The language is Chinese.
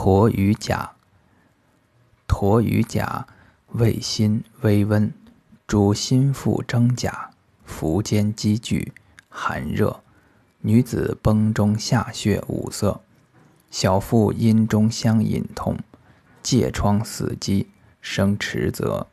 驼与甲，驼与甲，味辛微温，主心腹征甲，服间积聚，寒热。女子崩中下血五色，小腹阴中相隐痛，疥疮死肌，生迟泽。